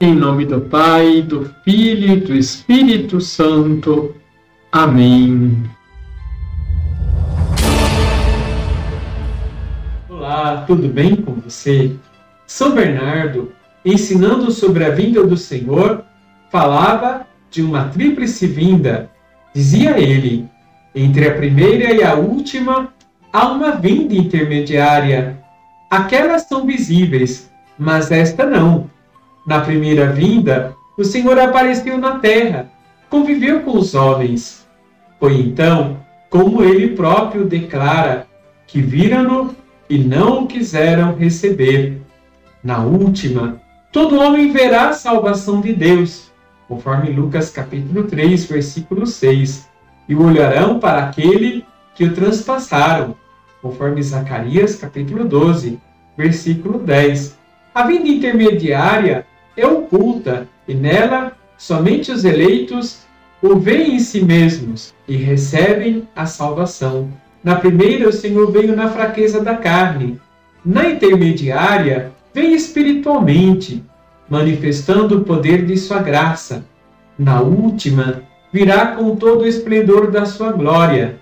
Em nome do Pai, do Filho e do Espírito Santo. Amém. Olá, tudo bem com você? São Bernardo, ensinando sobre a vinda do Senhor, falava de uma tríplice vinda. Dizia ele: entre a primeira e a última há uma vinda intermediária. Aquelas são visíveis, mas esta não. Na primeira vinda, o Senhor apareceu na terra, conviveu com os homens. Foi então, como ele próprio declara, que viram-no e não o quiseram receber. Na última, todo homem verá a salvação de Deus, conforme Lucas capítulo 3, versículo 6, e olharão para aquele que o transpassaram, conforme Zacarias capítulo 12, versículo 10. A vida intermediária é oculta e nela somente os eleitos o veem em si mesmos e recebem a salvação. Na primeira, o Senhor veio na fraqueza da carne. Na intermediária, vem espiritualmente, manifestando o poder de sua graça. Na última, virá com todo o esplendor da sua glória.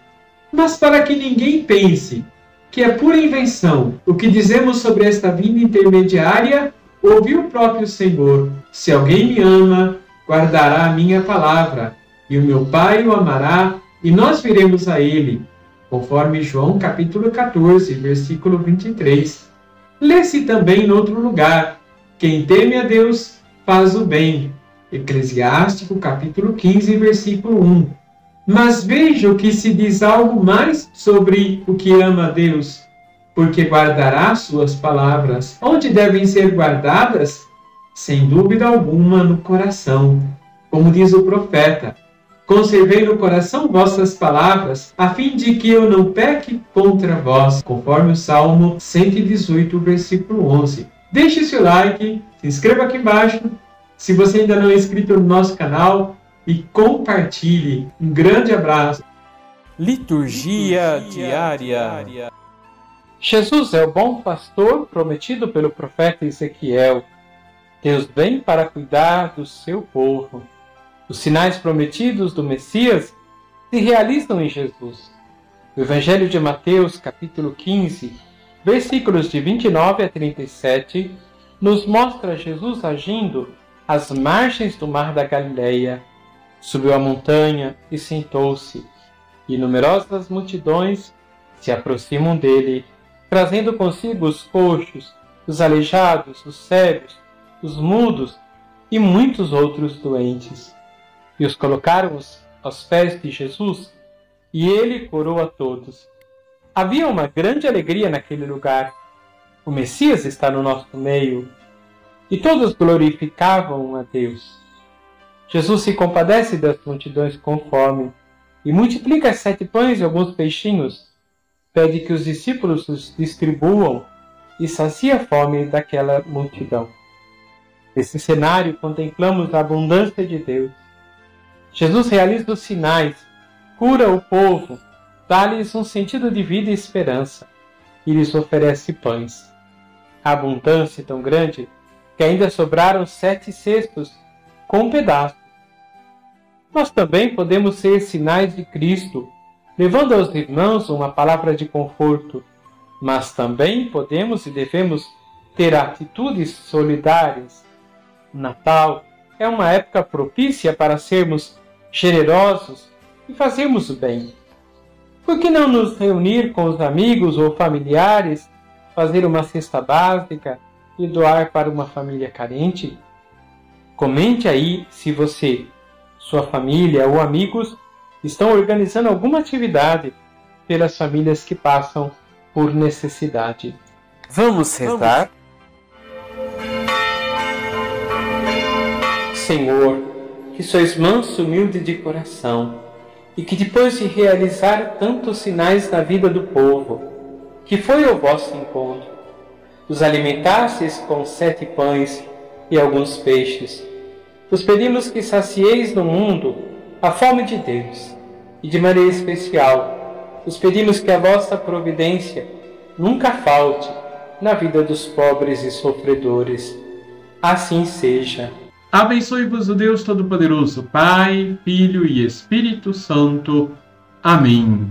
Mas para que ninguém pense que é pura invenção o que dizemos sobre esta vinda intermediária, ouviu o próprio Senhor: Se alguém me ama, guardará a minha palavra, e o meu Pai o amará, e nós viremos a ele. Conforme João capítulo 14, versículo 23. Lê-se também em outro lugar: Quem teme a Deus faz o bem. Eclesiástico capítulo 15, versículo 1. Mas veja que se diz algo mais sobre o que ama a Deus, porque guardará suas palavras. Onde devem ser guardadas? Sem dúvida alguma no coração. Como diz o profeta: Conservei no coração vossas palavras, a fim de que eu não peque contra vós, conforme o Salmo 118, versículo 11. Deixe seu like, se inscreva aqui embaixo. Se você ainda não é inscrito no nosso canal, e compartilhe. Um grande abraço. Liturgia, Liturgia diária. diária. Jesus é o bom pastor prometido pelo profeta Ezequiel. Deus vem para cuidar do seu povo. Os sinais prometidos do Messias se realizam em Jesus. O Evangelho de Mateus, capítulo 15, versículos de 29 a 37, nos mostra Jesus agindo às margens do mar da Galileia subiu a montanha e sentou-se, e numerosas multidões se aproximam dele, trazendo consigo os coxos, os aleijados, os cegos, os mudos e muitos outros doentes. E os colocaram aos pés de Jesus, e ele curou a todos. Havia uma grande alegria naquele lugar. O Messias está no nosso meio, e todos glorificavam a Deus. Jesus se compadece das multidões com fome e multiplica sete pães e alguns peixinhos. Pede que os discípulos os distribuam e sacia a fome daquela multidão. Nesse cenário, contemplamos a abundância de Deus. Jesus realiza os sinais, cura o povo, dá-lhes um sentido de vida e esperança, e lhes oferece pães. A abundância tão grande que ainda sobraram sete cestos com um pedaço nós também podemos ser sinais de Cristo, levando aos irmãos uma palavra de conforto, mas também podemos e devemos ter atitudes solidárias. O Natal é uma época propícia para sermos generosos e fazermos o bem. Por que não nos reunir com os amigos ou familiares, fazer uma cesta básica e doar para uma família carente? Comente aí se você sua família ou amigos estão organizando alguma atividade pelas famílias que passam por necessidade. Vamos rezar? Senhor, que sois manso e humilde de coração, e que depois de realizar tantos sinais na vida do povo, que foi o vosso encontro, os alimentastes com sete pães e alguns peixes, vos pedimos que sacieis no mundo a fome de Deus, e de maneira especial, vos pedimos que a vossa providência nunca falte na vida dos pobres e sofredores. Assim seja. Abençoe-vos o Deus Todo-Poderoso, Pai, Filho e Espírito Santo. Amém.